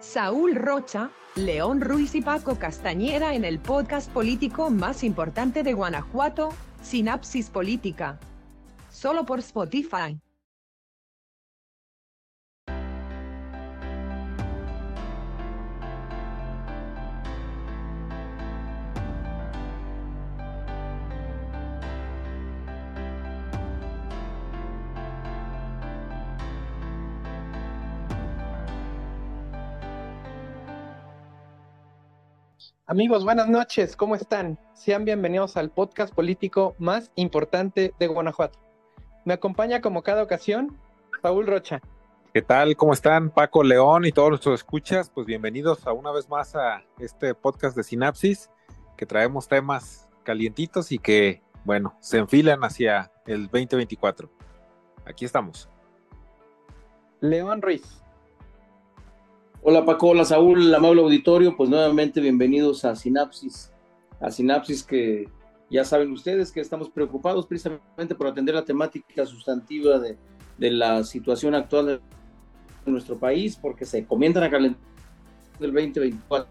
Saúl Rocha, León Ruiz y Paco Castañeda en el podcast político más importante de Guanajuato, Sinapsis Política. Solo por Spotify. Amigos, buenas noches, ¿cómo están? Sean bienvenidos al podcast político más importante de Guanajuato. Me acompaña como cada ocasión Saúl Rocha. ¿Qué tal? ¿Cómo están Paco León y todos nuestros escuchas? Pues bienvenidos a una vez más a este podcast de Sinapsis, que traemos temas calientitos y que, bueno, se enfilan hacia el 2024. Aquí estamos. León Ruiz. Hola Paco, hola Saúl, amable auditorio, pues nuevamente bienvenidos a Sinapsis, a Sinapsis que ya saben ustedes que estamos preocupados precisamente por atender la temática sustantiva de, la situación actual de nuestro país, porque se comienzan a calentar el 2024.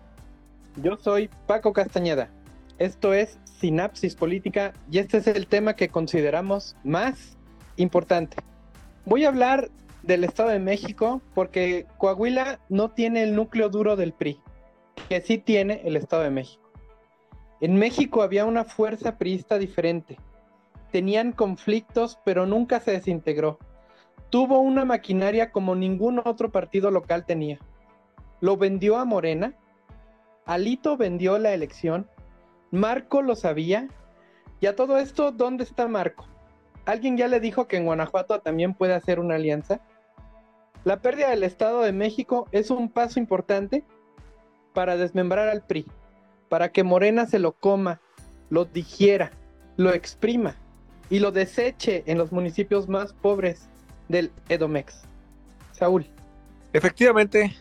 Yo soy Paco Castañeda, esto es Sinapsis Política y este es el tema que consideramos más importante. Voy a hablar del Estado de México, porque Coahuila no tiene el núcleo duro del PRI, que sí tiene el Estado de México. En México había una fuerza priista diferente. Tenían conflictos, pero nunca se desintegró. Tuvo una maquinaria como ningún otro partido local tenía. Lo vendió a Morena. Alito vendió la elección. Marco lo sabía. Y a todo esto, ¿dónde está Marco? ¿Alguien ya le dijo que en Guanajuato también puede hacer una alianza? La pérdida del Estado de México es un paso importante para desmembrar al PRI, para que Morena se lo coma, lo digiera, lo exprima y lo deseche en los municipios más pobres del Edomex. Saúl. Efectivamente,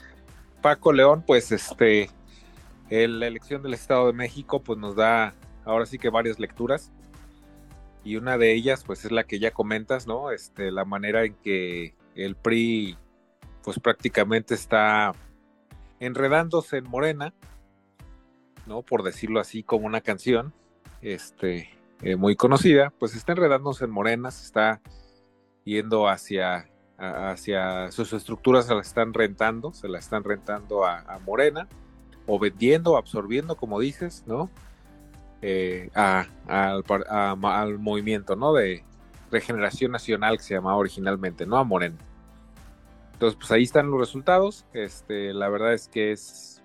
Paco León, pues este, la elección del Estado de México, pues nos da ahora sí que varias lecturas y una de ellas, pues es la que ya comentas, ¿no? Este, la manera en que el PRI pues prácticamente está enredándose en Morena, ¿no? Por decirlo así como una canción, este, eh, muy conocida, pues está enredándose en Morena, se está yendo hacia, hacia sus estructuras, se la están rentando, se la están rentando a, Morena, o vendiendo, absorbiendo, como dices, ¿no? Eh, al movimiento, ¿no? De regeneración nacional que se llamaba originalmente, ¿no? A Morena. Entonces, pues ahí están los resultados. Este, la verdad es que es,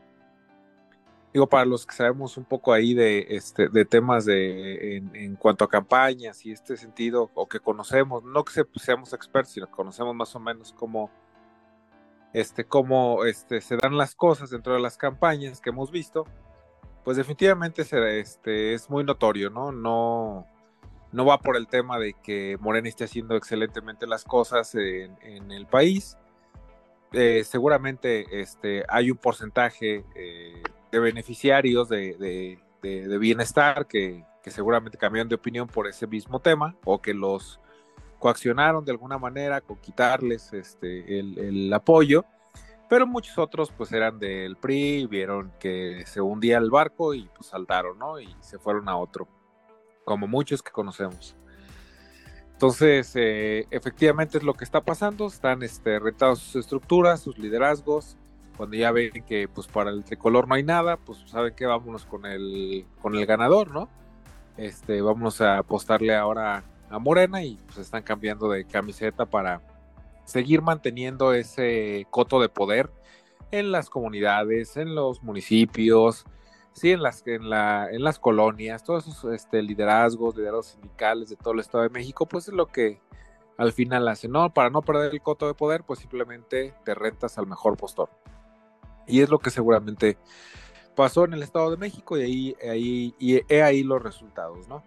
digo, para los que sabemos un poco ahí de, este, de temas de, en, cuanto a campañas y este sentido, o que conocemos, no que seamos expertos, sino que conocemos más o menos cómo, este, cómo este, se dan las cosas dentro de las campañas que hemos visto, pues definitivamente este, es muy notorio, ¿no? No, no va por el tema de que Morena esté haciendo excelentemente las cosas en, en el país, eh, seguramente este, hay un porcentaje eh, de beneficiarios de, bienestar que, seguramente cambiaron de opinión por ese mismo tema o que los coaccionaron de alguna manera con quitarles este, el, apoyo, pero muchos otros pues eran del PRI, vieron que se hundía el barco y pues saltaron, ¿no? Y se fueron a otro, como muchos que conocemos. Entonces, eh, efectivamente es lo que está pasando, están este, retados sus estructuras, sus liderazgos, cuando ya ven que pues para el tricolor no hay nada, pues saben que vámonos con el, con el ganador, ¿no? Este, vámonos a apostarle ahora a Morena y pues están cambiando de camiseta para seguir manteniendo ese coto de poder en las comunidades, en los municipios, sí, en las, en, la, en las colonias, todos esos este, liderazgos, liderazgos sindicales de todo el Estado de México, pues es lo que al final hace, ¿no? Para no perder el coto de poder, pues simplemente te rentas al mejor postor. Y es lo que seguramente pasó en el Estado de México y ahí, ahí, y he ahí los resultados, ¿no?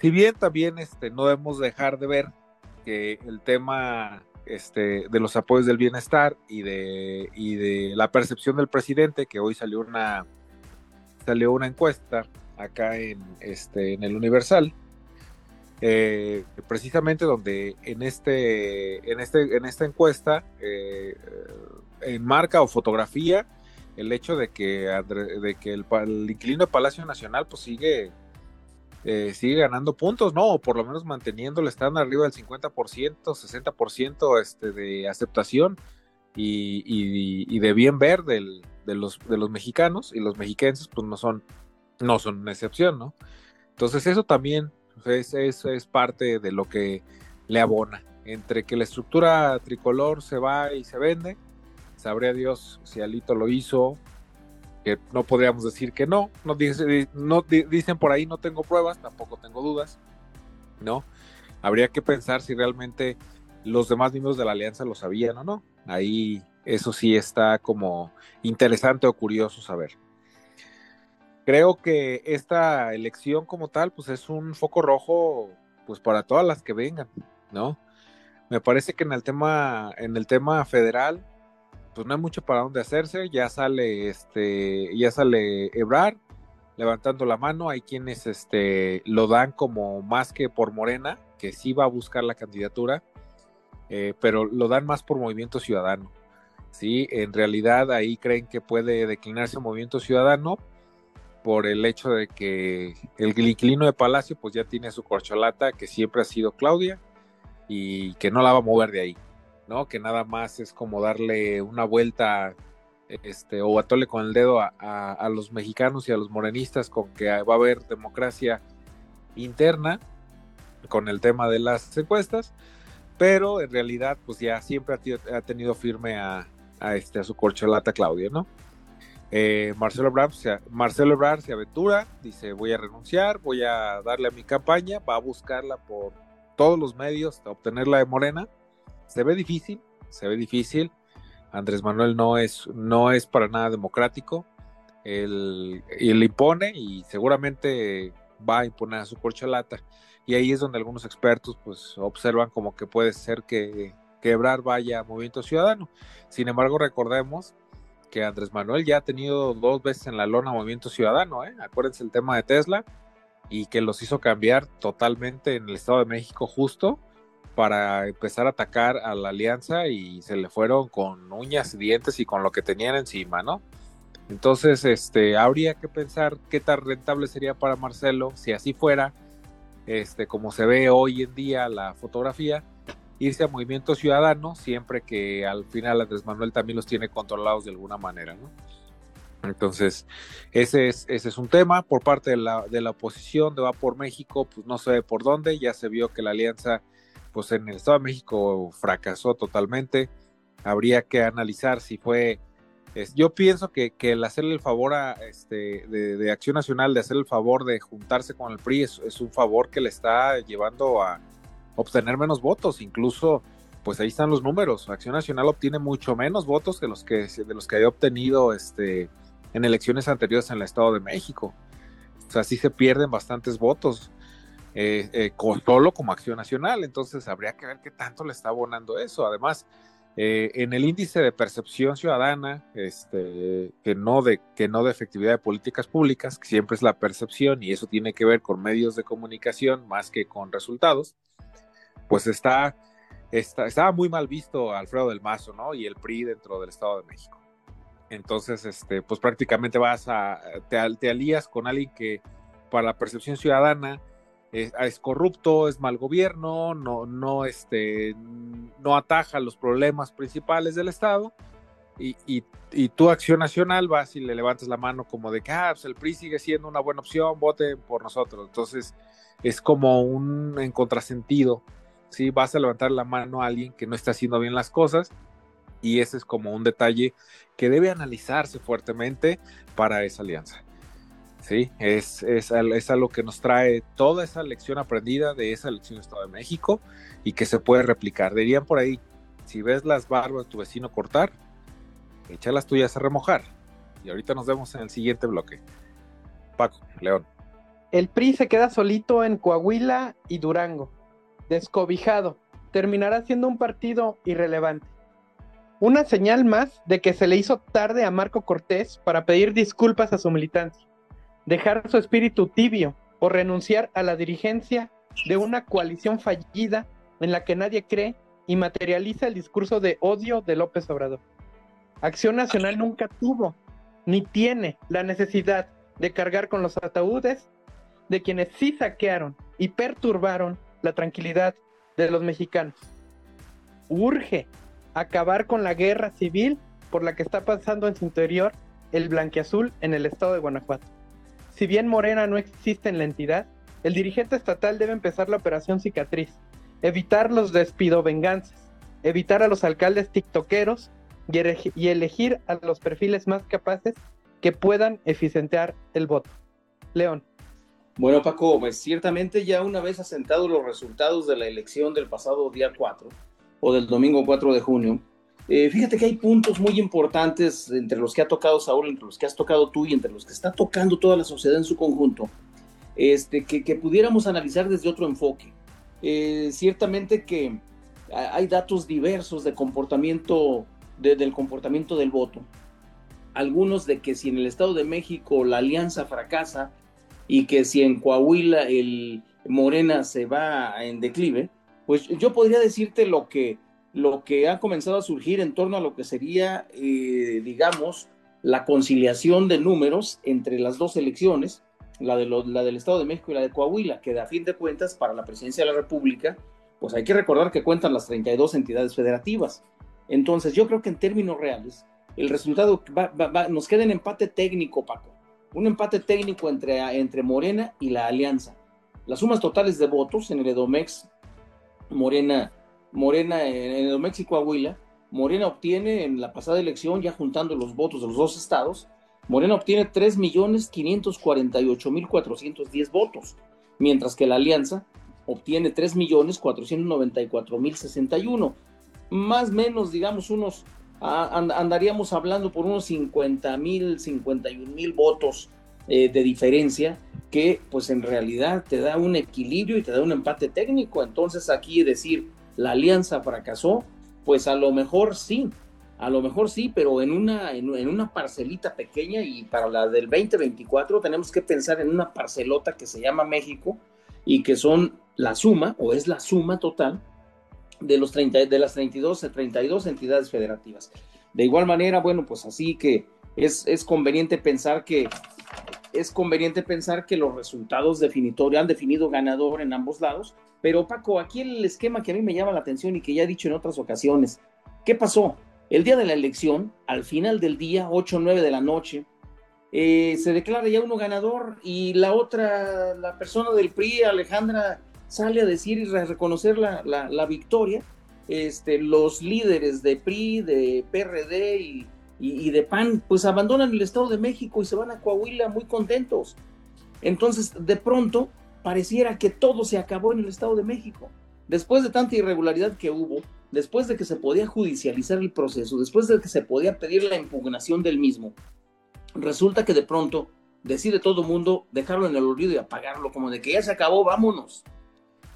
Si bien también este, no debemos dejar de ver que el tema este, de los apoyos del bienestar y de, y de la percepción del presidente, que hoy salió una, salió una encuesta acá en, este, en el Universal, eh, precisamente donde en, este, en, este, en esta encuesta, eh, enmarca o fotografía el hecho de que, de que el, inquilino de Palacio Nacional pues sigue, eh, sigue ganando puntos, ¿no? O por lo menos manteniéndolo, estando arriba del 50%, 60% este, de aceptación y, de bien ver de, los, de los mexicanos y los mexiquenses pues no son, no son una excepción, ¿no? Entonces eso también es, es parte de lo que le abona. Entre que la estructura tricolor se va y se vende, sabría Dios si Alito lo hizo, que no podríamos decir que no, no, dicen por ahí no tengo pruebas, tampoco tengo dudas, ¿no? Habría que pensar si realmente los demás miembros de la alianza lo sabían o no. Ahí eso sí está como interesante o curioso saber. Creo que esta elección como tal, pues es un foco rojo, pues para todas las que vengan, ¿no? Me parece que en el tema, en el tema federal, pues no hay mucho para dónde hacerse, ya sale este, ya sale Ebrar levantando la mano, hay quienes este, lo dan como más que por Morena, que sí va a buscar la candidatura, eh, pero lo dan más por Movimiento Ciudadano. Sí, en realidad ahí creen que puede declinarse Movimiento Ciudadano por el hecho de que el inquilino de Palacio pues ya tiene su corcholata que siempre ha sido Claudia y que no la va a mover de ahí. ¿No? Que nada más es como darle una vuelta este, o atole con el dedo a, los mexicanos y a los morenistas con que va a haber democracia interna con el tema de las encuestas, pero en realidad pues ya siempre ha, tenido firme a, este, a su corcholata Claudia, ¿no? Eh, Marcelo Ebrard, se, Marcelo Ebrard se aventura, dice voy a renunciar, voy a darle a mi campaña, va a buscarla por todos los medios, obtenerla de Morena, se ve difícil, se ve difícil. Andrés Manuel no es, no es para nada democrático. Él, él impone y seguramente va a imponer a su corcholata. Y ahí es donde algunos expertos pues observan como que puede ser que quebrar vaya Movimiento Ciudadano. Sin embargo, recordemos que Andrés Manuel ya ha tenido dos veces en la lona Movimiento Ciudadano, ¿eh? acuérdense el tema de Tesla, y que los hizo cambiar totalmente en el Estado de México justo para empezar a atacar a la alianza y se le fueron con uñas y dientes y con lo que tenían encima, ¿no? Entonces, este, habría que pensar qué tan rentable sería para Marcelo, si así fuera, este, como se ve hoy en día la fotografía, irse a Movimiento Ciudadano, siempre que al final Andrés Manuel también los tiene controlados de alguna manera, ¿no? Entonces, ese es, ese es un tema. Por parte de la, de la oposición de Va por México, pues no sé por dónde, ya se vio que la alianza pues en el Estado de México fracasó totalmente. Habría que analizar si fue... yo pienso que, el hacerle el favor a, este, de, Acción Nacional, de hacer el favor de juntarse con el PRI, es, un favor que le está llevando a obtener menos votos. Incluso, pues ahí están los números. Acción Nacional obtiene mucho menos votos que los que, de los que había obtenido este, en elecciones anteriores en el Estado de México. O sea, sí se pierden bastantes votos eh, eh solo como acción nacional, entonces habría que ver qué tanto le está abonando eso. Además, eh, en el índice de percepción ciudadana, este, que, no de, que no de efectividad de políticas públicas, que siempre es la percepción y eso tiene que ver con medios de comunicación más que con resultados, pues está, está estaba muy mal visto Alfredo del Mazo, ¿no? Y el PRI dentro del Estado de México. Entonces, este, pues prácticamente vas a, te, te alías con alguien que para la percepción ciudadana es, corrupto, es mal gobierno, no, no, este, no ataja los problemas principales del Estado. Y, y, tu acción nacional vas y le levantas la mano como de que ah, pues el PRI sigue siendo una buena opción, voten por nosotros. Entonces es como un en contrasentido. ¿sí? Vas a levantar la mano a alguien que no está haciendo bien las cosas y ese es como un detalle que debe analizarse fuertemente para esa alianza. Sí, es, es, es algo que nos trae toda esa lección aprendida de esa elección de Estado de México y que se puede replicar. Dirían por ahí, si ves las barbas de tu vecino cortar, echa las tuyas a remojar. Y ahorita nos vemos en el siguiente bloque. Paco, León. El PRI se queda solito en Coahuila y Durango, descobijado. Terminará siendo un partido irrelevante. Una señal más de que se le hizo tarde a Marco Cortés para pedir disculpas a su militancia dejar su espíritu tibio o renunciar a la dirigencia de una coalición fallida en la que nadie cree y materializa el discurso de odio de López Obrador. Acción Nacional nunca tuvo ni tiene la necesidad de cargar con los ataúdes de quienes sí saquearon y perturbaron la tranquilidad de los mexicanos. Urge acabar con la guerra civil por la que está pasando en su interior el blanqueazul en el estado de Guanajuato. Si bien Morena no existe en la entidad, el dirigente estatal debe empezar la operación cicatriz, evitar los despido venganzas, evitar a los alcaldes tiktokeros y, elegir a los perfiles más capaces que puedan eficientear el voto. León. Bueno, Paco, pues ciertamente ya una vez asentados los resultados de la elección del pasado día 4 o del domingo 4 de junio, eh, fíjate que hay puntos muy importantes entre los que ha tocado Saúl, entre los que has tocado tú y entre los que está tocando toda la sociedad en su conjunto, este, que, pudiéramos analizar desde otro enfoque. Eh, ciertamente que hay datos diversos de comportamiento, del comportamiento del voto algunos de que si en el Estado de México la alianza fracasa y que si en Coahuila el Morena se va en declive, pues yo podría decirte lo que, lo que ha comenzado a surgir en torno a lo que sería, eh, digamos, la conciliación de números entre las dos elecciones, la, de la del Estado de México y la de Coahuila, que a fin de cuentas para la presidencia de la República, pues hay que recordar que cuentan las 32 entidades federativas. Entonces yo creo que en términos reales, el resultado nos queda en empate técnico, Paco. Un empate técnico entre, entre Morena y la Alianza. Las sumas totales de votos en el Edomex, Morena, Morena en Edomex y Coahuila, Morena obtiene en la pasada elección, ya juntando los votos de los dos estados, Morena obtiene 3.548.410 votos, mientras que la Alianza obtiene 3.494.061. Más o menos, digamos, unos andaríamos hablando por unos 50 mil, 51 mil votos eh, de diferencia, que pues en realidad te da un equilibrio y te da un empate técnico. Entonces aquí decir la alianza fracasó, pues a lo mejor sí, a lo mejor sí, pero en una, en, una parcelita pequeña y para la del 2024 tenemos que pensar en una parcelota que se llama México y que son la suma o es la suma total de, los 30, de las 32, 32 entidades federativas. De igual manera, bueno, pues así que es, es conveniente pensar que es conveniente pensar que los resultados definitorios han definido ganador en ambos lados, pero Paco, aquí el esquema que a mí me llama la atención y que ya he dicho en otras ocasiones, ¿qué pasó? El día de la elección, al final del día, 8 o 9 de la noche, eh, se declara ya uno ganador y la otra, la persona del PRI, Alejandra sale a decir y reconocer la, la, victoria, este, los líderes de PRI, de PRD y, y, de PAN, pues abandonan el Estado de México y se van a Coahuila muy contentos. Entonces, de pronto, pareciera que todo se acabó en el Estado de México. Después de tanta irregularidad que hubo, después de que se podía judicializar el proceso, después de que se podía pedir la impugnación del mismo, resulta que de pronto decide todo mundo dejarlo en el olvido y apagarlo, como de que ya se acabó, vámonos.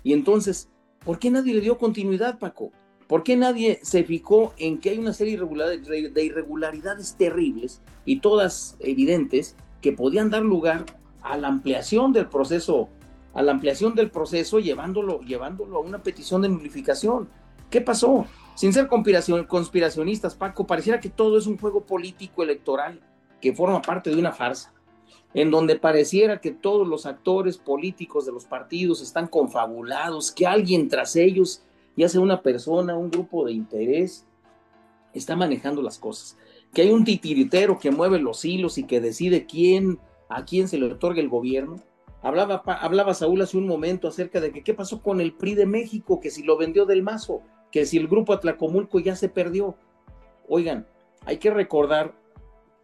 Y entonces, ¿por qué nadie le dio continuidad, Paco? ¿Por qué nadie se fijó en que hay una serie de irregularidades terribles y todas evidentes que podían dar lugar a la ampliación del proceso, a la ampliación del proceso llevándolo, llevándolo a una petición de nulificación? ¿Qué pasó? Sin ser conspiracionistas, Paco, pareciera que todo es un juego político electoral que forma parte de una farsa en donde pareciera que todos los actores políticos de los partidos están confabulados, que alguien tras ellos, ya sea una persona, un grupo de interés, está manejando las cosas, que hay un titiritero que mueve los hilos y que decide quién, a quién se le otorga el gobierno. Hablaba, hablaba Saúl hace un momento acerca de que qué pasó con el PRI de México, que si lo vendió del mazo, que si el grupo Atlacomulco ya se perdió. Oigan, hay que recordar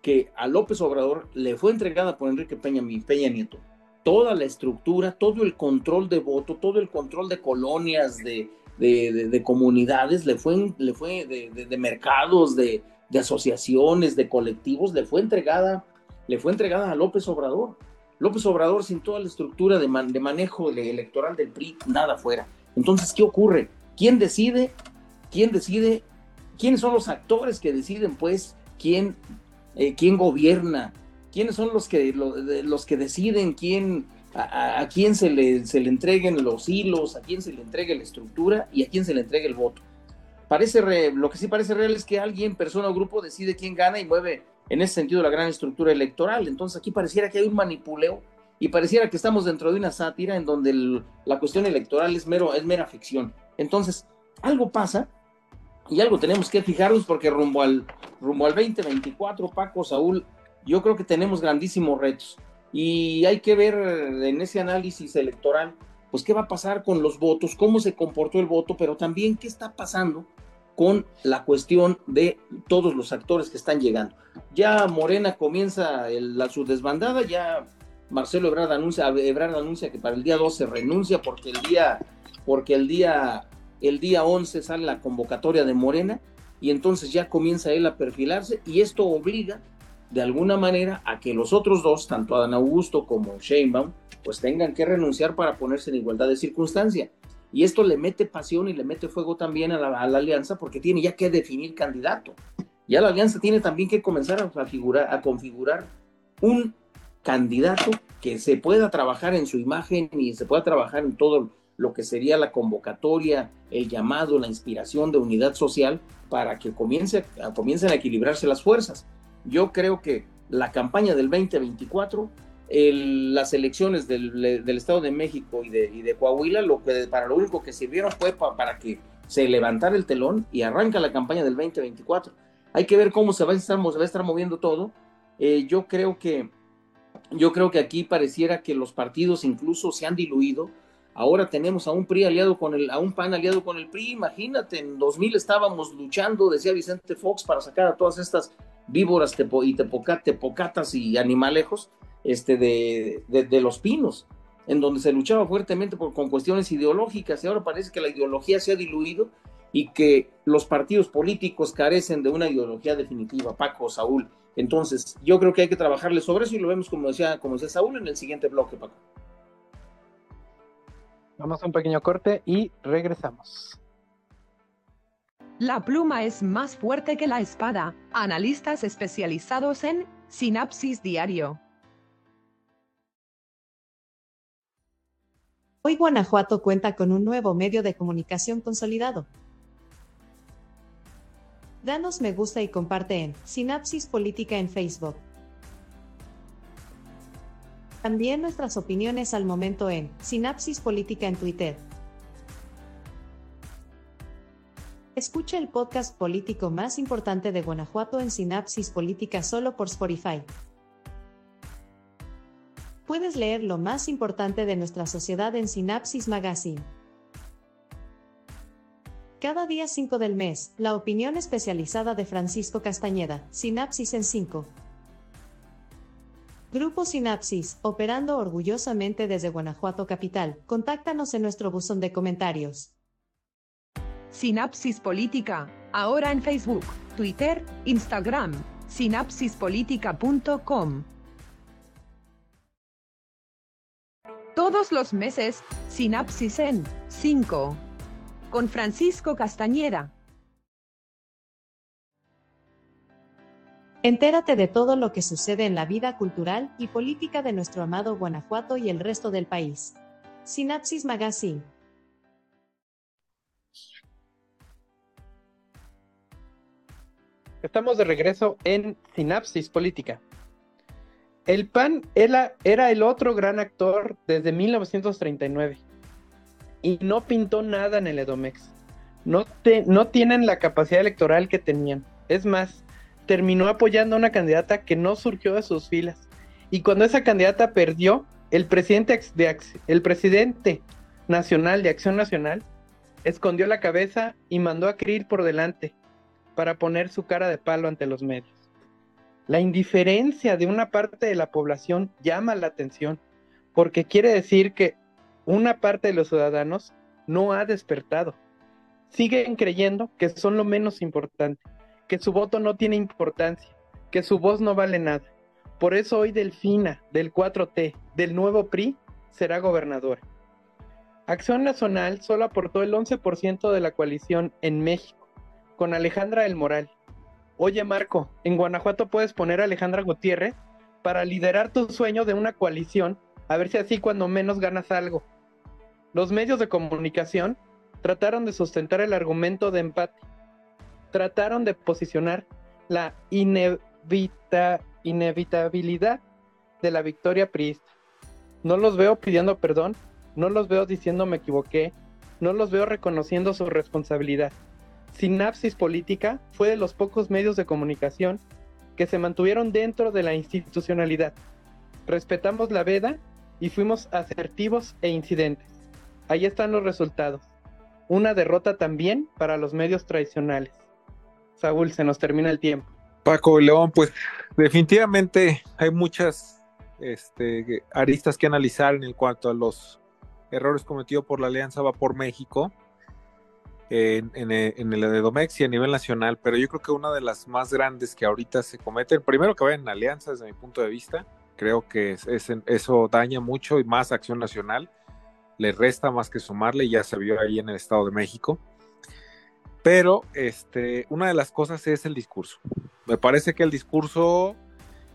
que a López Obrador le fue entregada por Enrique Peña, Peña Nieto toda la estructura, todo el control de voto, todo el control de colonias, de, de, comunidades, le fue, le fue de, mercados, de, asociaciones, de colectivos, le fue entregada, le fue entregada a López Obrador. López Obrador sin toda la estructura de, de manejo electoral del PRI, nada fuera. Entonces, ¿qué ocurre? ¿Quién decide? ¿Quién decide? ¿Quiénes son los actores que deciden, pues, quién eh, quién gobierna, quiénes son los que, los que deciden quién, a, quién se le, se le entreguen los hilos, a quién se le entregue la estructura y a quién se le entregue el voto. parece lo que sí parece real es que alguien, persona o grupo decide quién gana y mueve en ese sentido la gran estructura electoral. Entonces aquí pareciera que hay un manipuleo y pareciera que estamos dentro de una sátira en donde la cuestión electoral es, mero, es mera ficción. Entonces, algo pasa y algo tenemos que fijarnos porque rumbo al, rumbo al 2024, Paco, Saúl, yo creo que tenemos grandísimos retos y hay que ver en ese análisis electoral, pues qué va a pasar con los votos, cómo se comportó el voto, pero también qué está pasando con la cuestión de todos los actores que están llegando. Ya Morena comienza la, su desbandada, ya Marcelo Ebrard anuncia, Ebrard anuncia que para el día 12 renuncia porque el día, porque el día, el día 11 sale la convocatoria de Morena y entonces ya comienza él a perfilarse y esto obliga de alguna manera a que los otros dos, tanto Adán Augusto como Sheinbaum, pues tengan que renunciar para ponerse en igualdad de circunstancia. Y esto le mete pasión y le mete fuego también a la, alianza porque tiene ya que definir candidato. Ya la alianza tiene también que comenzar a, a configurar un candidato que se pueda trabajar en su imagen y se pueda trabajar en todo lo que sería la convocatoria, el llamado, la inspiración de unidad social para que comience, comiencen a equilibrarse las fuerzas. Yo creo que la campaña del 2024, las elecciones del, Estado de México y de, Coahuila, lo que, para lo único que sirvieron fue para que se levantara el telón y arranca la campaña del 2024. Hay que ver cómo se va a estar, se va a estar moviendo todo. Eh, yo creo que yo creo que aquí pareciera que los partidos incluso se han diluido. Ahora tenemos a un PRI aliado con el, a un PAN aliado con el PRI. Imagínate, en 2000 estábamos luchando, decía Vicente Fox, para sacar a todas estas víboras tepo, y tepocatas y animalejos este, de, de, los pinos, en donde se luchaba fuertemente por, con cuestiones ideológicas y ahora parece que la ideología se ha diluido y que los partidos políticos carecen de una ideología definitiva, Paco, Saúl. Entonces, yo creo que hay que trabajarle sobre eso y lo vemos como decía, como decía Saúl en el siguiente bloque, Paco. Vamos a un pequeño corte y regresamos. La pluma es más fuerte que la espada. Analistas especializados en Sinapsis Diario. Hoy Guanajuato cuenta con un nuevo medio de comunicación consolidado. Danos me gusta y comparte en Sinapsis Política en Facebook. También nuestras opiniones al momento en Sinapsis Política en Twitter. Escucha el podcast político más importante de Guanajuato en Sinapsis Política solo por Spotify. Puedes leer lo más importante de nuestra sociedad en Sinapsis Magazine. Cada día 5 del mes, la opinión especializada de Francisco Castañeda, Sinapsis en 5. Grupo Sinapsis, operando orgullosamente desde Guanajuato Capital. Contáctanos en nuestro buzón de comentarios. Sinapsis Política, ahora en Facebook, Twitter, Instagram, sinapsispolitica.com. Todos los meses, Sinapsis en 5. Con Francisco Castañeda. Entérate de todo lo que sucede en la vida cultural y política de nuestro amado Guanajuato y el resto del país. Sinapsis Magazine. Estamos de regreso en Sinapsis Política. El PAN era, el otro gran actor desde 1939 y no pintó nada en el Edomex. No, tienen la capacidad electoral que tenían. Es más, terminó apoyando a una candidata que no surgió de sus filas. Y cuando esa candidata perdió, el presidente, de, el presidente nacional de Acción Nacional escondió la cabeza y mandó a Krill por delante para poner su cara de palo ante los medios. La indiferencia de una parte de la población llama la atención, porque quiere decir que una parte de los ciudadanos no ha despertado. Siguen creyendo que son lo menos importante, que su voto no tiene importancia, que su voz no vale nada. Por eso hoy Delfina, del 4T, del nuevo PRI, será gobernadora. Acción Nacional solo aportó el 11% de la coalición en México con Alejandra del Moral. Oye Marco, en Guanajuato puedes poner a Alejandra Gutiérrez para liderar tu sueño de una coalición, a ver si así cuando menos ganas algo. Los medios de comunicación trataron de sustentar el argumento de empate, trataron de posicionar la inevitabilidad de la victoria priista. No los veo pidiendo perdón, no los veo diciendo me equivoqué, no los veo reconociendo su responsabilidad. Sinapsis Política fue de los pocos medios de comunicación que se mantuvieron dentro de la institucionalidad. Respetamos la veda y fuimos asertivos e incidentes. Ahí están los resultados. Una derrota también para los medios tradicionales. Saúl, se nos termina el tiempo. Paco y León, pues definitivamente hay muchas este, aristas que analizar en cuanto a los errores cometidos por la Alianza Va por México en, en, en el Edomex y a nivel nacional, pero yo creo que una de las más grandes que ahorita se cometen, primero que vayan en alianza desde mi punto de vista, creo que es, eso daña mucho y más acción nacional, le resta más que sumarle, ya se vio ahí en el Estado de México. Pero este, una de las cosas es el discurso. Me parece que el discurso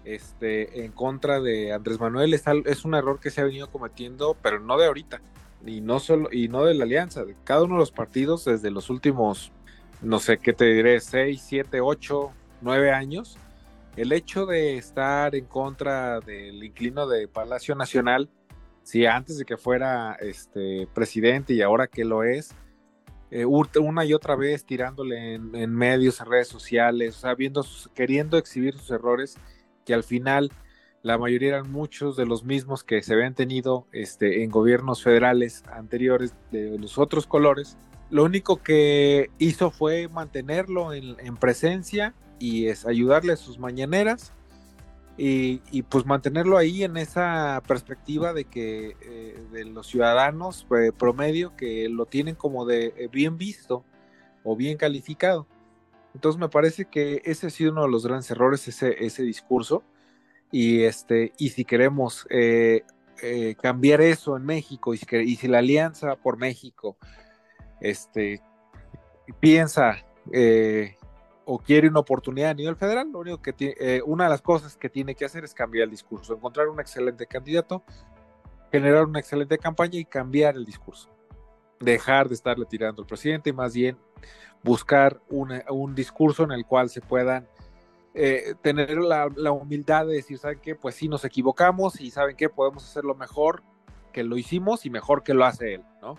este, en contra de Andrés Manuel es un error que se ha venido cometiendo, pero no de ahorita y no solo y no de la alianza, de cada uno de los partidos desde los últimos, no sé qué te diré, 6, 7, 8, 9 años, el hecho de estar en contra del inclino de Palacio Nacional, si antes de que fuera este presidente y ahora que lo es, eh, una y otra vez tirándole en, medios, redes sociales, o queriendo exhibir sus errores, que al final la mayoría eran muchos de los mismos que se habían tenido este, en gobiernos federales anteriores de los otros colores. Lo único que hizo fue mantenerlo en, presencia y es ayudarle a sus mañaneras y, pues mantenerlo ahí en esa perspectiva de que eh, de los ciudadanos eh, promedio que lo tienen como de eh, bien visto o bien calificado. Entonces me parece que ese ha sido uno de los grandes errores, ese, ese discurso y, este, y si queremos eh, eh, cambiar eso en México y si, y si, la Alianza por México este, piensa eh, o quiere una oportunidad a nivel federal, lo único que tiene, una de las cosas que tiene que hacer es cambiar el discurso, encontrar un excelente candidato, generar una excelente campaña y cambiar el discurso. Dejar de estarle tirando al presidente y más bien buscar un discurso en el cual se puedan eh, tener la, humildad de decir, ¿saben qué? Pues sí, nos equivocamos y ¿saben qué? Podemos hacerlo mejor que lo hicimos y mejor que lo hace él, ¿no?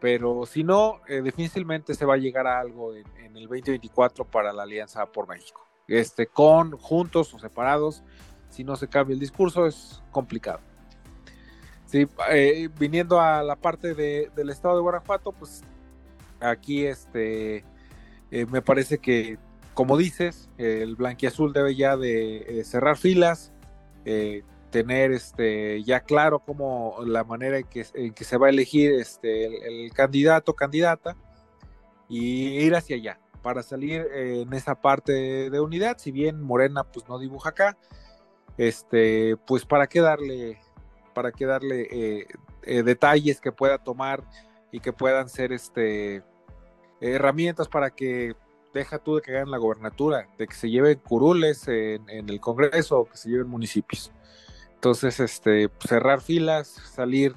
Pero si no, eh, difícilmente se va a llegar a algo en, el 2024 para la Alianza por México. Este, con, juntos o separados, si no se cambia el discurso, es complicado. Sí, eh, viniendo a la parte del estado de Guanajuato, pues aquí este, me parece que como dices, el blanquiazul debe ya de eh, cerrar filas, eh, tener este ya claro cómo la manera en que, se va a elegir este el, candidato candidata y ir hacia allá para salir en esa parte de, unidad. Si bien Morena pues no dibuja acá este pues para qué darle para qué darle eh, detalles que pueda tomar y que puedan ser este herramientas para que deja tú de que hagan la gobernatura, de que se lleven curules en, el Congreso o que se lleven municipios. Entonces, este, cerrar filas, salir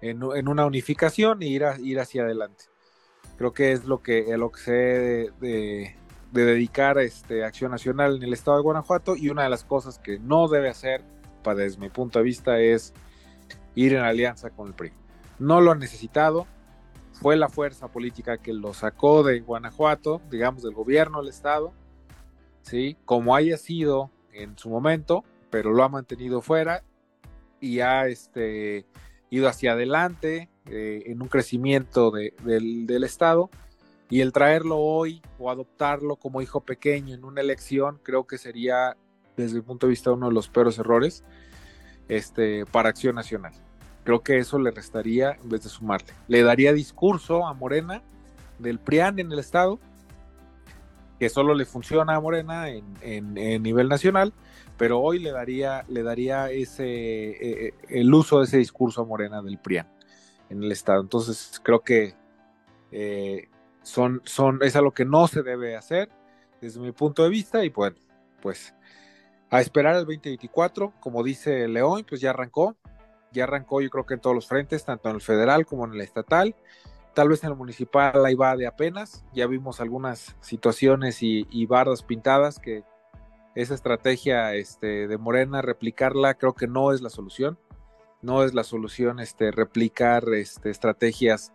en, una unificación e ir, hacia adelante. Creo que es lo que, lo que se debe de, dedicar este, Acción Nacional en el estado de Guanajuato y una de las cosas que no debe hacer, para, desde mi punto de vista, es ir en alianza con el PRI. No lo ha necesitado, fue la fuerza política que lo sacó de Guanajuato, digamos, del gobierno del estado, ¿sí? Como haya sido en su momento, pero lo ha mantenido fuera y ha este, ido hacia adelante eh, en un crecimiento del, estado. Y el traerlo hoy o adoptarlo como hijo pequeño en una elección, creo que sería, desde mi punto de vista, uno de los peores errores este, para Acción Nacional. Creo que eso le restaría en vez de sumarle. Le daría discurso a Morena del PRIAN en el Estado, que solo le funciona a Morena en, nivel nacional, pero hoy le daría, le daría ese, eh, eh, el uso de ese discurso a Morena del PRIAN en el Estado. Entonces creo que eh, son, son, es algo que no se debe hacer desde mi punto de vista y bueno, pues a esperar el 2024, como dice León, pues ya arrancó, ya arrancó yo creo que en todos los frentes, tanto en el federal como en el estatal, Tal vez en el municipal ahí va de apenas, ya vimos algunas situaciones y, y bardas pintadas que esa estrategia este, de Morena, replicarla, creo que no es la solución. No es la solución este, replicar este, estrategias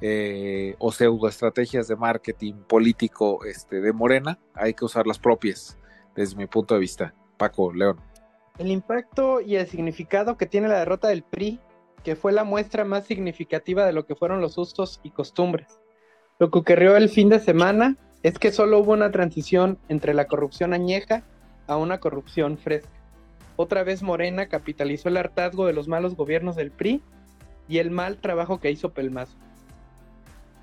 eh, o pseudoestrategias de marketing político de Morena. Hay que usar las propias, desde mi punto de vista. Paco, León. El impacto y el significado que tiene la derrota del PRI, que fue la muestra más significativa de lo que fueron los usos y costumbres. Lo que ocurrió el fin de semana es que solo hubo una transición entre la corrupción añeja a una corrupción fresca. Otra vez Morena capitalizó el hartazgo de los malos gobiernos del PRI y el mal trabajo que hizo Pelmazo.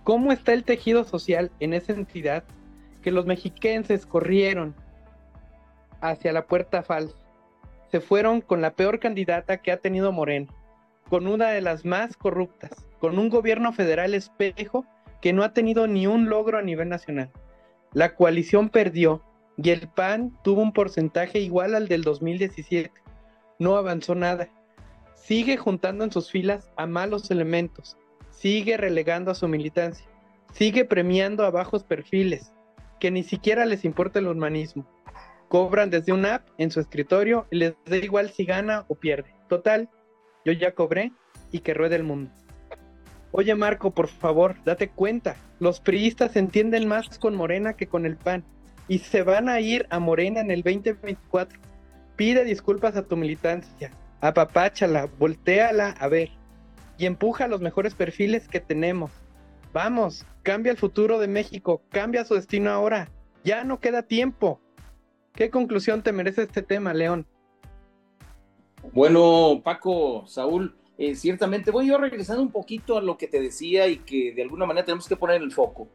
¿Cómo está el tejido social en esa entidad que los mexiquenses corrieron hacia la puerta falsa? Se fueron con la peor candidata que ha tenido Morena, con una de las más corruptas, con un gobierno federal espejo que no ha tenido ni un logro a nivel nacional. La coalición perdió y el PAN tuvo un porcentaje igual al del 2017. No avanzó nada. Sigue juntando en sus filas a malos elementos. Sigue relegando a su militancia. Sigue premiando a bajos perfiles, que ni siquiera les importa el humanismo. Cobran desde una app en su escritorio les da igual si gana o pierde. Total, yo ya cobré y que ruede el mundo. Oye Marco, por favor, date cuenta. Los priistas entienden más con Morena que con el PAN. Y se van a ir a Morena en el 2024. Pide disculpas a tu militancia. Apapáchala, volteala a ver. Y empuja los mejores perfiles que tenemos. Vamos, cambia el futuro de México, cambia su destino ahora. Ya no queda tiempo. ¿Qué conclusión te merece este tema, León? Bueno, Paco, Saúl, eh, ciertamente voy yo regresando un poquito a lo que te decía y que de alguna manera tenemos que poner el foco.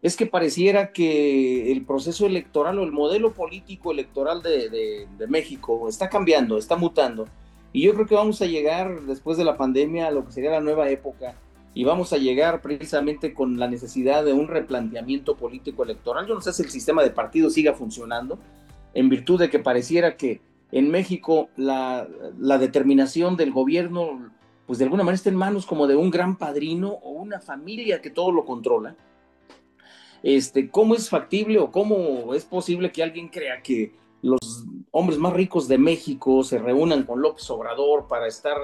Es que pareciera que el proceso electoral o el modelo político electoral de, México está cambiando, está mutando. Y yo creo que vamos a llegar después de la pandemia a lo que sería la nueva época y vamos a llegar precisamente con la necesidad de un replanteamiento político electoral. Yo no sé si el sistema de partidos siga funcionando en virtud de que pareciera que en México la, la determinación del gobierno pues de alguna manera está en manos como de un gran padrino o una familia que todo lo controla. Este, ¿Cómo es factible o cómo es posible que alguien crea que los hombres más ricos de México se reúnan con López Obrador para estar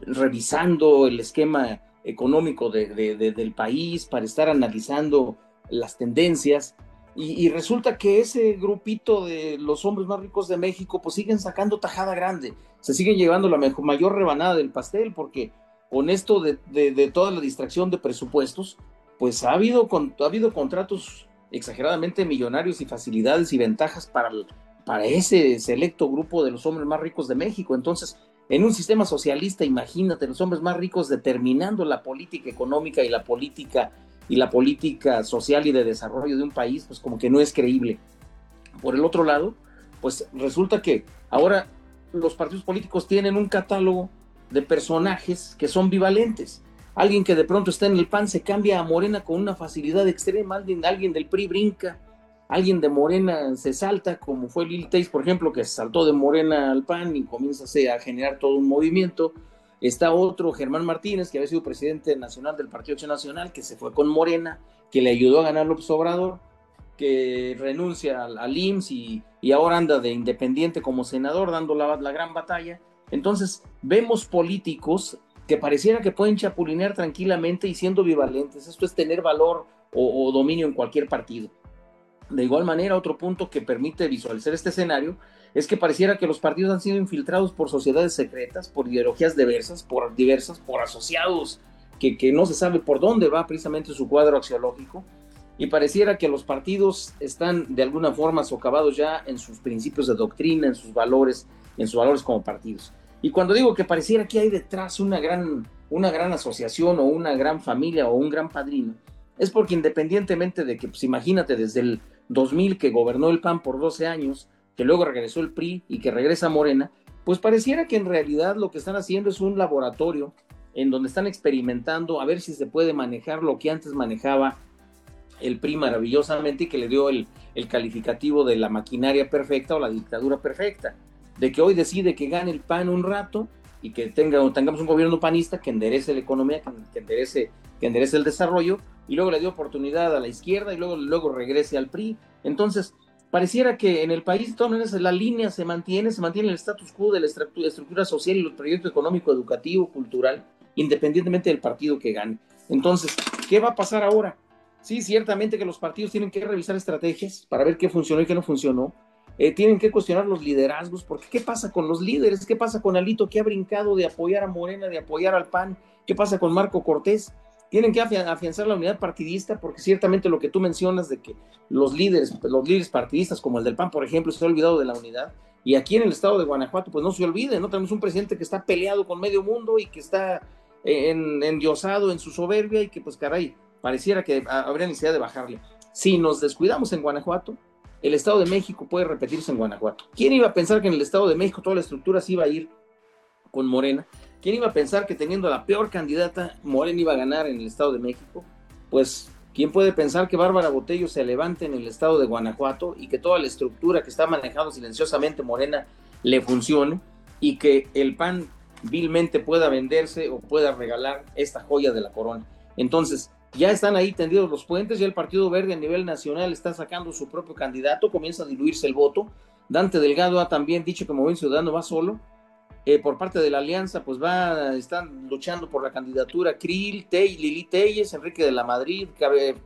revisando el esquema económico del país, para estar analizando las tendencias? Y, resulta que ese grupito de los hombres más ricos de México, pues siguen sacando tajada grande, se siguen llevando la mayor rebanada del pastel, porque con esto de, toda la distracción de presupuestos, pues ha habido, ha habido contratos exageradamente millonarios y facilidades y ventajas para, para ese selecto grupo de los hombres más ricos de México. Entonces, en un sistema socialista, imagínate, los hombres más ricos determinando la política económica y la política y la política social y de desarrollo de un país, pues como que no es creíble. Por el otro lado, pues resulta que ahora los partidos políticos tienen un catálogo de personajes que son bivalentes. Alguien que de pronto está en el PAN se cambia a Morena con una facilidad extrema, alguien, alguien del PRI brinca, alguien de Morena se salta, como fue Lil Teis, por ejemplo, que saltó de Morena al PAN y comienza a generar todo un movimiento Está otro, Germán Martínez, que había sido presidente nacional del Partido Acción Nacional, que se fue con Morena, que le ayudó a ganar López Obrador, que renuncia al, IMSS y, ahora anda de independiente como senador, dando la, gran batalla. Entonces, vemos políticos que pareciera que pueden chapulinear tranquilamente y siendo bivalentes. Esto es tener valor o dominio en cualquier partido. De igual manera, otro punto que permite visualizar este escenario es que pareciera que los partidos han sido infiltrados por sociedades secretas, por ideologías diversas, por diversas, por asociados que, que no se sabe por dónde va precisamente su cuadro axiológico, y pareciera que los partidos están de alguna forma socavados ya en sus principios de doctrina, en sus valores, en sus valores como partidos. Y cuando digo que pareciera que hay detrás una gran, una gran asociación o una gran familia o un gran padrino, es porque independientemente de que, pues imagínate, desde el 2000 que gobernó el PAN por 12 años, que luego regresó el PRI y que regresa Morena, pues pareciera que en realidad lo que están haciendo es un laboratorio en donde están experimentando a ver si se puede manejar lo que antes manejaba el PRI maravillosamente y que le dio el, el calificativo de la maquinaria perfecta o la dictadura perfecta, de que hoy decide que gane el PAN un rato y que tenga, tengamos un gobierno panista que enderece la economía, que, enderece, que enderece el desarrollo, y luego le dio oportunidad a la izquierda y luego, luego regrese al PRI. Entonces, pareciera que en el país, de todas maneras, la línea se mantiene, se mantiene el status quo de la estructura, social y los proyectos económico, educativo, cultural, independientemente del partido que gane. Entonces, ¿qué va a pasar ahora? Sí, ciertamente que los partidos tienen que revisar estrategias para ver qué funcionó y qué no funcionó, eh, tienen que cuestionar los liderazgos, porque ¿qué pasa con los líderes? ¿Qué pasa con Alito que ha brincado de apoyar a Morena, de apoyar al PAN? ¿Qué pasa con Marco Cortés? Tienen que afianzar la unidad partidista, porque ciertamente lo que tú mencionas de que los líderes, los líderes partidistas, como el del PAN, por ejemplo, se ha olvidado de la unidad. Y aquí en el estado de Guanajuato, pues no se olvide, ¿no? Tenemos un presidente que está peleado con medio mundo y que está en, endiosado en su soberbia y que, pues, caray, pareciera que habría necesidad de bajarle. Si nos descuidamos en Guanajuato, el Estado de México puede repetirse en Guanajuato. ¿Quién iba a pensar que en el Estado de México toda la estructura se iba a ir con Morena? ¿Quién iba a pensar que teniendo la peor candidata, Morena iba a ganar en el Estado de México? Pues, ¿quién puede pensar que Bárbara Botello se levante en el Estado de Guanajuato y que toda la estructura que está manejando silenciosamente Morena le funcione y que el PAN vilmente pueda venderse o pueda regalar esta joya de la corona? Entonces, ya están ahí tendidos los puentes, ya el Partido Verde a nivel nacional está sacando su propio candidato, comienza a diluirse el voto. Dante Delgado ha también dicho que Movimiento Ciudadano va solo. Eh, por parte de la alianza, pues va, están luchando por la candidatura Krill, Tey, Lili Telles, Enrique de la Madrid,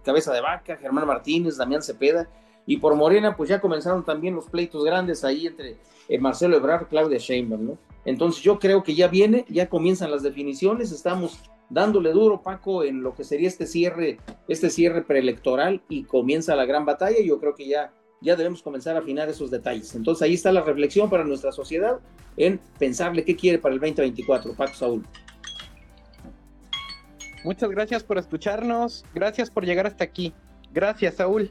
Cabeza de Vaca, Germán Martínez, Damián Cepeda. Y por Morena, pues ya comenzaron también los pleitos grandes ahí entre eh, Marcelo Ebrard, Claudia Sheinbaum, ¿no? Entonces yo creo que ya viene, ya comienzan las definiciones, estamos dándole duro, Paco, en lo que sería este cierre, este cierre preelectoral y comienza la gran batalla. Yo creo que ya, ya debemos comenzar a afinar esos detalles. Entonces ahí está la reflexión para nuestra sociedad en pensarle qué quiere para el 2024, Paco Saúl. Muchas gracias por escucharnos, gracias por llegar hasta aquí. Gracias, Saúl.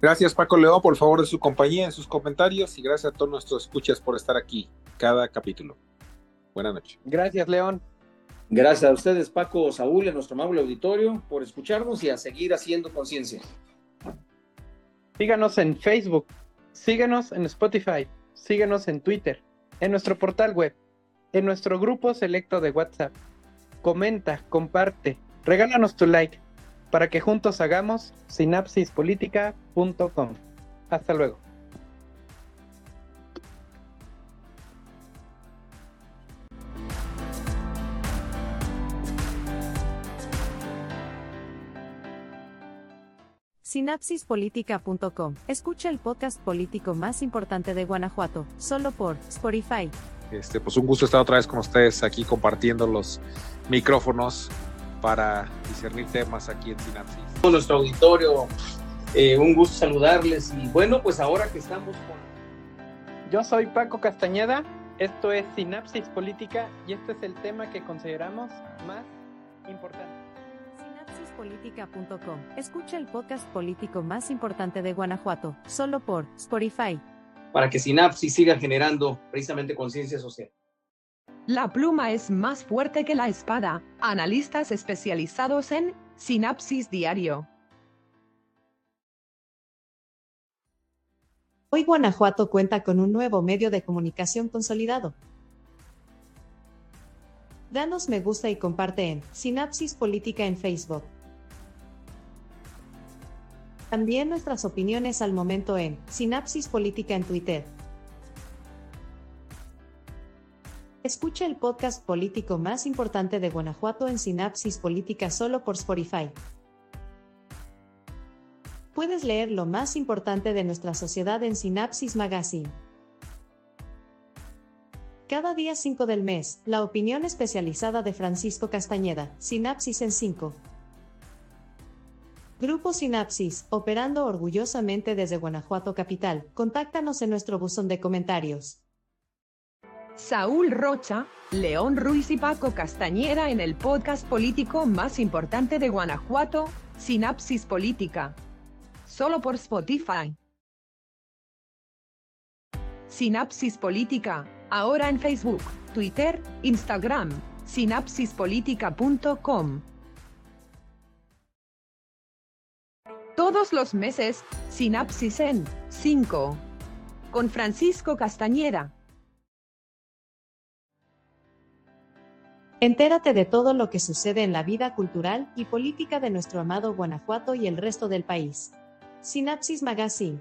Gracias, Paco León, por favor de su compañía en sus comentarios y gracias a todos nuestros escuchas por estar aquí cada capítulo. Buenas noches. Gracias, León. Gracias a ustedes, Paco, Saúl, en nuestro amable auditorio, por escucharnos y a seguir haciendo conciencia. Síganos en Facebook, síganos en Spotify, síganos en Twitter, en nuestro portal web, en nuestro grupo selecto de WhatsApp. Comenta, comparte, regálanos tu like para que juntos hagamos sinapsispolítica.com. Hasta luego. Sinapsispolitica.com. Escucha el podcast político más importante de Guanajuato, solo por Spotify. Este, pues un gusto estar otra vez con ustedes aquí compartiendo los micrófonos para discernir temas aquí en Sinapsis. Nuestro auditorio, eh, un gusto saludarles y bueno, pues ahora que estamos con... Yo soy Paco Castañeda, esto es Sinapsis Política y este es el tema que consideramos más importante. Sinapsispolitica.com. Escucha el podcast político más importante de Guanajuato, solo por Spotify. Para que Sinapsis siga generando precisamente conciencia social. La pluma es más fuerte que la espada. Analistas especializados en Sinapsis Diario. Hoy Guanajuato cuenta con un nuevo medio de comunicación consolidado. Danos me gusta y comparte en Sinapsis Política en Facebook. También nuestras opiniones al momento en Sinapsis Política en Twitter. Escucha el podcast político más importante de Guanajuato en Sinapsis Política solo por Spotify. Puedes leer lo más importante de nuestra sociedad en Sinapsis Magazine. Cada día 5 del mes, la opinión especializada de Francisco Castañeda, Sinapsis en 5. Grupo Sinapsis, operando orgullosamente desde Guanajuato Capital. Contáctanos en nuestro buzón de comentarios. Saúl Rocha, León Ruiz y Paco Castañeda en el podcast político más importante de Guanajuato, Sinapsis Política. Solo por Spotify. Sinapsis Política, ahora en Facebook, Twitter, Instagram, sinapsispolitica.com. Todos los meses, Sinapsis en 5. Con Francisco Castañeda. Entérate de todo lo que sucede en la vida cultural y política de nuestro amado Guanajuato y el resto del país. Sinapsis Magazine.